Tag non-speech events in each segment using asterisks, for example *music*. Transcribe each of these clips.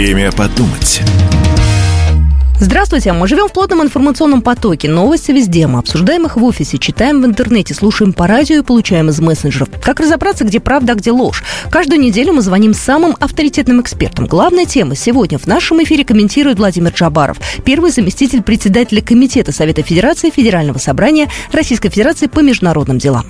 Время подумать. Здравствуйте, мы живем в плотном информационном потоке. Новости везде. Мы обсуждаем их в офисе, читаем в интернете, слушаем по радио и получаем из мессенджеров. Как разобраться, где правда, а где ложь? Каждую неделю мы звоним самым авторитетным экспертам. Главная тема сегодня в нашем эфире комментирует Владимир Джабаров, первый заместитель председателя Комитета Совета Федерации Федерального собрания Российской Федерации по международным делам.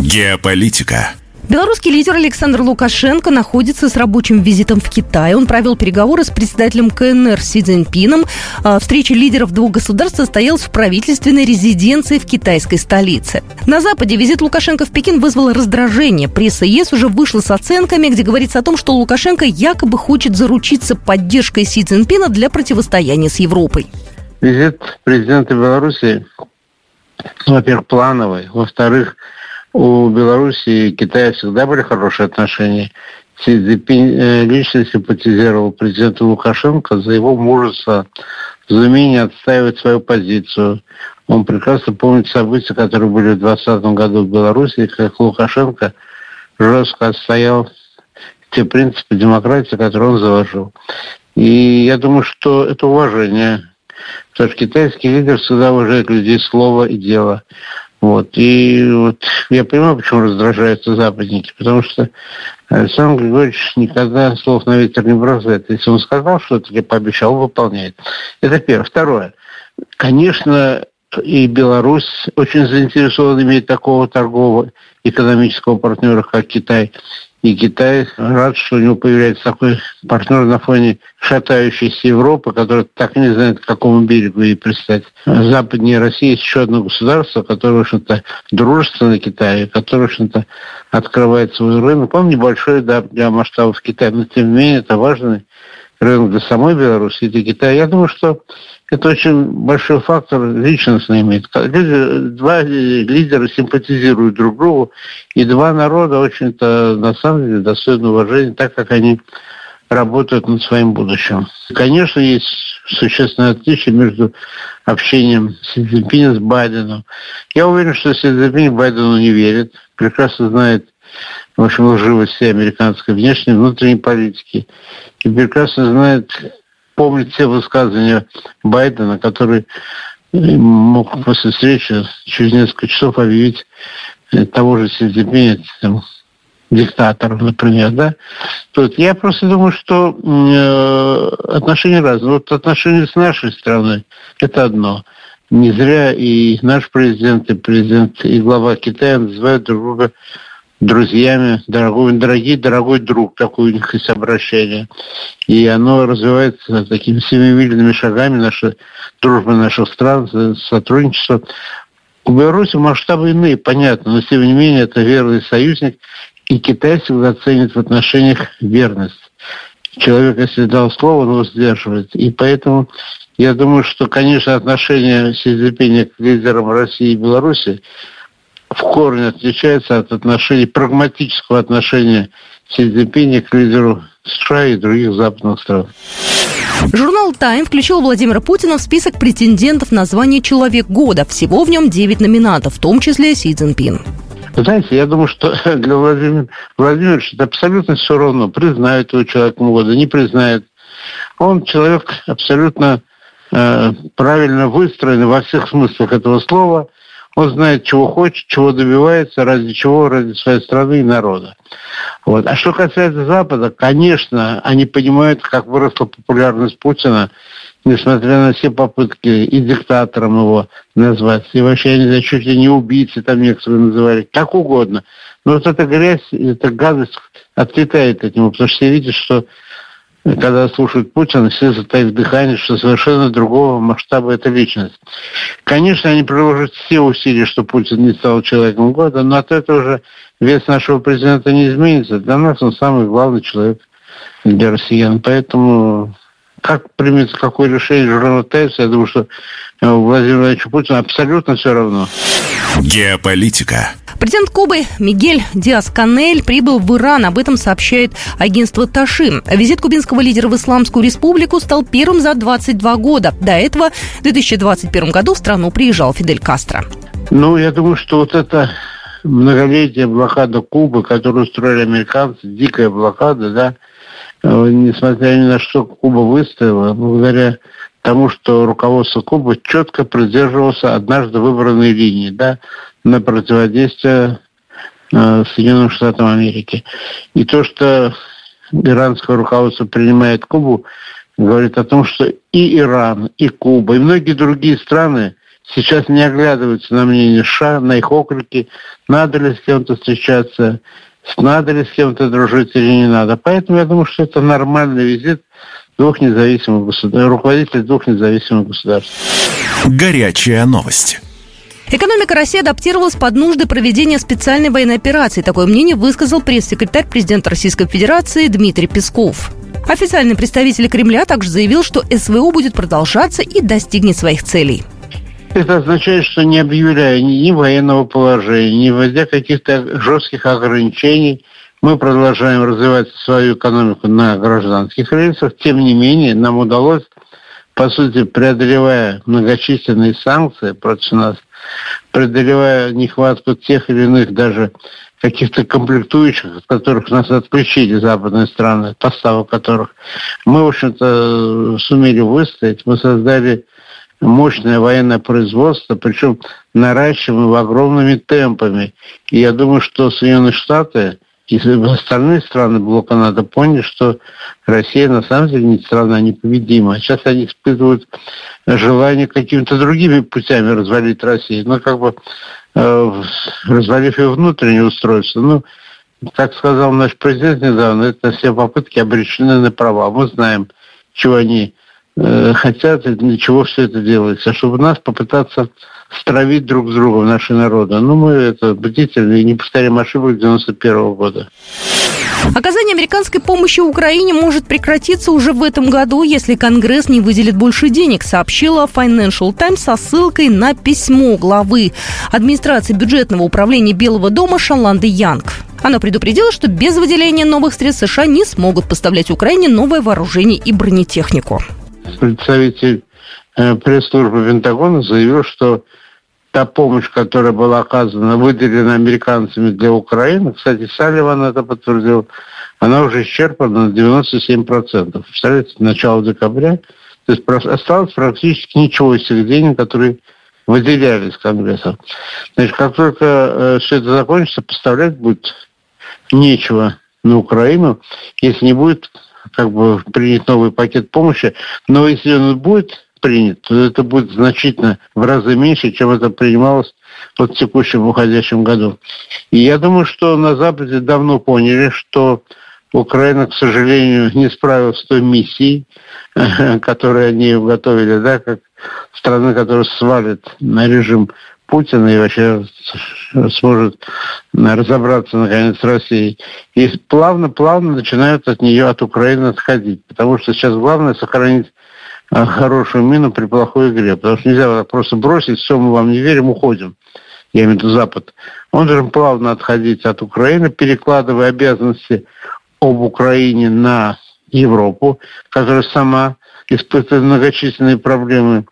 Геополитика. Белорусский лидер Александр Лукашенко находится с рабочим визитом в Китай. Он провел переговоры с председателем КНР Си Цзиньпином. А, встреча лидеров двух государств состоялась в правительственной резиденции в китайской столице. На Западе визит Лукашенко в Пекин вызвал раздражение. Пресса ЕС уже вышла с оценками, где говорится о том, что Лукашенко якобы хочет заручиться поддержкой Си Цзиньпина для противостояния с Европой. Визит президента Беларуси, во-первых, плановый, во-вторых, у Беларуси и Китая всегда были хорошие отношения. Си Цзиньпинь э, лично симпатизировал президенту Лукашенко за его мужество, за умение отстаивать свою позицию. Он прекрасно помнит события, которые были в 2020 году в Беларуси, как Лукашенко жестко отстоял те принципы демократии, которые он заложил. И я думаю, что это уважение. Потому что китайский лидер всегда уважает людей слова и дело. Вот. И вот я понимаю, почему раздражаются западники, потому что Александр Григорьевич никогда слов на ветер не бросает. Если он сказал что-то или пообещал, выполняет. Это первое. Второе. Конечно, и Беларусь очень заинтересована иметь такого торгового экономического партнера, как Китай. И Китай рад, что у него появляется такой партнер на фоне шатающейся Европы, которая так не знает, к какому берегу ей пристать. Западнее России есть еще одно государство, которое, общем-то, дружественно Китаю, которое, общем-то, открывает свой рынок. Он небольшой, да, для масштабов Китая, но тем не менее это важный рынок для самой Беларуси и для Китая. Я думаю, что это очень большой фактор личностный имеет. Люди, два лидера симпатизируют друг другу, и два народа очень-то на самом деле достойны уважения, так как они работают над своим будущим. Конечно, есть существенное отличие между общением Си Цзиньпиня с Байденом. Я уверен, что Си Цзиньпин Байдену не верит, прекрасно знает в общем, лживость всей американской внешней и внутренней политики. И прекрасно знает помнит все высказывания Байдена, который мог после встречи через несколько часов объявить того же Си там, диктатором, например, да. Тут я просто думаю, что э, отношения разные. Вот отношения с нашей страной – это одно. Не зря и наш президент, и президент, и глава Китая называют друг друга друзьями, дорогой, дорогие, дорогой друг, такое у них есть обращение. И оно развивается такими семимильными шагами, наша дружба наших стран, сотрудничество. У Беларуси масштабы иные, понятно, но тем не менее это верный союзник, и Китай всегда ценит в отношениях верность. Человек, если дал слово, он его сдерживает. И поэтому я думаю, что, конечно, отношения Си Цзиньпиня к лидерам России и Беларуси в корне отличается от отношений, прагматического отношения Си Цзиньпиня к лидеру США и других западных стран. Журнал «Тайм» включил Владимира Путина в список претендентов на звание «Человек года». Всего в нем 9 номинантов, в том числе Си Цзиньпин. Знаете, я думаю, что *laughs* для Владимира Владимировича это абсолютно все равно. Признают его человеком года, не признают. Он человек абсолютно э, правильно выстроенный во всех смыслах этого слова – он знает, чего хочет, чего добивается, ради чего, ради своей страны и народа. Вот. А что касается Запада, конечно, они понимают, как выросла популярность Путина, несмотря на все попытки и диктатором его назвать, и вообще, я не знаю, чуть ли не убийцы там некоторые называли, как угодно. Но вот эта грязь, эта гадость отлетает от него, потому что все видят, что когда слушают Путина, все затаив дыхание, что совершенно другого масштаба эта личность. Конечно, они приложат все усилия, что Путин не стал человеком года, но от этого уже вес нашего президента не изменится. Для нас он самый главный человек для россиян. Поэтому как примется какое решение журнала «Тайс», я думаю, что Владимиру Владимировичу Путину абсолютно все равно. Геополитика. Президент Кубы Мигель Диас-Канель прибыл в Иран. Об этом сообщает агентство Таши. Визит кубинского лидера в Исламскую республику стал первым за 22 года. До этого в 2021 году в страну приезжал Фидель Кастро. Ну, я думаю, что вот это многолетняя блокада Кубы, которую устроили американцы, дикая блокада, да, несмотря ни на что, Куба выстояла благодаря тому, что руководство Кубы четко придерживался однажды выбранной линии да, на противодействие э, Соединенным Штатам Америки. И то, что иранское руководство принимает Кубу, говорит о том, что и Иран, и Куба, и многие другие страны сейчас не оглядываются на мнение США, на их окрики, надо ли с кем-то встречаться, надо ли с кем-то дружить или не надо. Поэтому я думаю, что это нормальный визит двух независимых государств, руководителей двух независимых государств. Горячая новость. Экономика России адаптировалась под нужды проведения специальной военной операции. Такое мнение высказал пресс-секретарь президента Российской Федерации Дмитрий Песков. Официальный представитель Кремля также заявил, что СВО будет продолжаться и достигнет своих целей. Это означает, что не объявляя ни военного положения, не вводя каких-то жестких ограничений, мы продолжаем развивать свою экономику на гражданских рельсах. Тем не менее, нам удалось, по сути, преодолевая многочисленные санкции против нас, преодолевая нехватку тех или иных даже каких-то комплектующих, от которых нас отключили западные страны, поставок которых, мы, в общем-то, сумели выстоять. Мы создали мощное военное производство, причем наращиваем огромными темпами. И я думаю, что Соединенные Штаты и остальные страны блока НАТО поняли, что Россия на самом деле не страна непобедима. Сейчас они испытывают желание какими-то другими путями развалить Россию. Ну, как бы э, развалив ее внутреннее устройство. Ну, как сказал наш президент недавно, это все попытки обречены на права. Мы знаем, чего они э, хотят и для чего все это делается, чтобы нас попытаться стравить друг с другом наши народы. Ну, мы это бдительны и не повторяем ошибок 91 -го года. Оказание американской помощи Украине может прекратиться уже в этом году, если Конгресс не выделит больше денег, сообщила Financial Times со ссылкой на письмо главы администрации бюджетного управления Белого дома Шаланды Янг. Она предупредила, что без выделения новых средств США не смогут поставлять Украине новое вооружение и бронетехнику представитель э, пресс-службы Пентагона заявил, что та помощь, которая была оказана, выделена американцами для Украины, кстати, Салливан это подтвердил, она уже исчерпана на 97%. Представляете, начало декабря. То есть осталось практически ничего из тех денег, которые выделялись Конгрессом. Значит, как только э, все это закончится, поставлять будет нечего на Украину, если не будет как бы принят новый пакет помощи, но если он будет принят, то это будет значительно в разы меньше, чем это принималось вот в текущем уходящем году. И я думаю, что на Западе давно поняли, что Украина, к сожалению, не справилась с той миссией, *laughs* которую они готовили, да, как страны, которая свалит на режим Путина и вообще сможет разобраться наконец с Россией. И плавно-плавно начинают от нее, от Украины отходить. Потому что сейчас главное сохранить а, хорошую мину при плохой игре. Потому что нельзя просто бросить, все, мы вам не верим, уходим. Я имею в виду Запад. Он должен плавно отходить от Украины, перекладывая обязанности об Украине на Европу, которая сама испытывает многочисленные проблемы.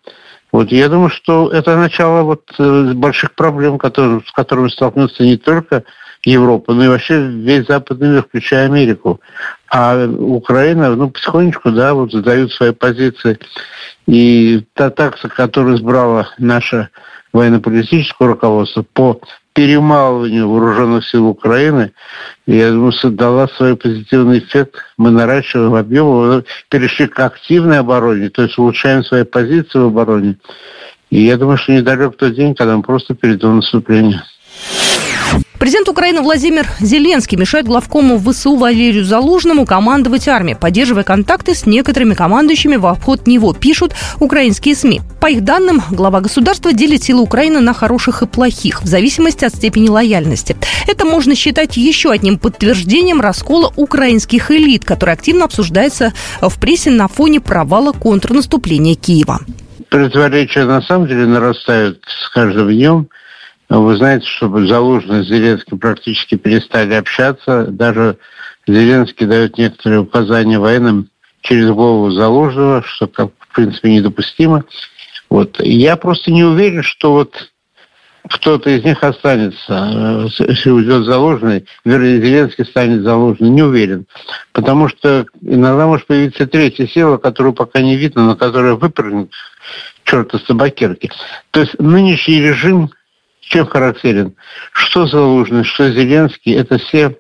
Вот я думаю, что это начало вот э, больших проблем, которые, с которыми столкнется не только Европа, но и вообще весь западный мир, включая Америку. А Украина, ну, потихонечку, да, вот задают свои позиции. И та такса, которую избрала наша военно-политическое руководство по перемалыванию вооруженных сил Украины, я думаю, дала свой позитивный эффект. Мы наращиваем объем, перешли к активной обороне, то есть улучшаем свои позиции в обороне. И я думаю, что недалек тот день, когда мы просто перейдем в наступление. Президент Украины Владимир Зеленский мешает главкому ВСУ Валерию Залужному командовать армией, поддерживая контакты с некоторыми командующими в обход него, пишут украинские СМИ. По их данным, глава государства делит силы Украины на хороших и плохих, в зависимости от степени лояльности. Это можно считать еще одним подтверждением раскола украинских элит, который активно обсуждается в прессе на фоне провала контрнаступления Киева. Противоречия на самом деле нарастают с каждым днем – вы знаете, что Залужный с Зеленским практически перестали общаться. Даже Зеленский дает некоторые указания военным через голову Залужного, что, как, в принципе, недопустимо. Вот. Я просто не уверен, что вот кто-то из них останется, если уйдет заложенный, вернее, Зеленский станет заложенным, не уверен. Потому что иногда может появиться третья сила, которую пока не видно, но которая выпрыгнет черта с табакерки. То есть нынешний режим чем характерен? Что Залужный, что Зеленский, это все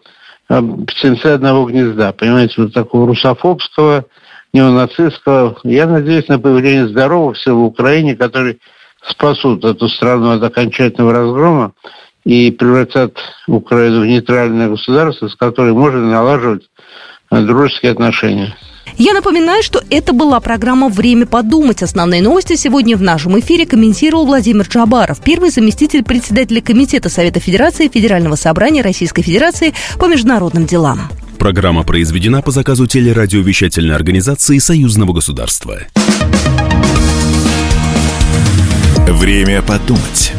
а, птенцы одного гнезда, понимаете, вот такого русофобского, неонацистского. Я надеюсь на появление здоровых сил в Украине, которые спасут эту страну от окончательного разгрома и превратят Украину в нейтральное государство, с которым можно налаживать дружеские отношения. Я напоминаю, что это была программа «Время подумать». Основные новости сегодня в нашем эфире комментировал Владимир Джабаров, первый заместитель председателя Комитета Совета Федерации Федерального собрания Российской Федерации по международным делам. Программа произведена по заказу телерадиовещательной организации Союзного государства. Время подумать.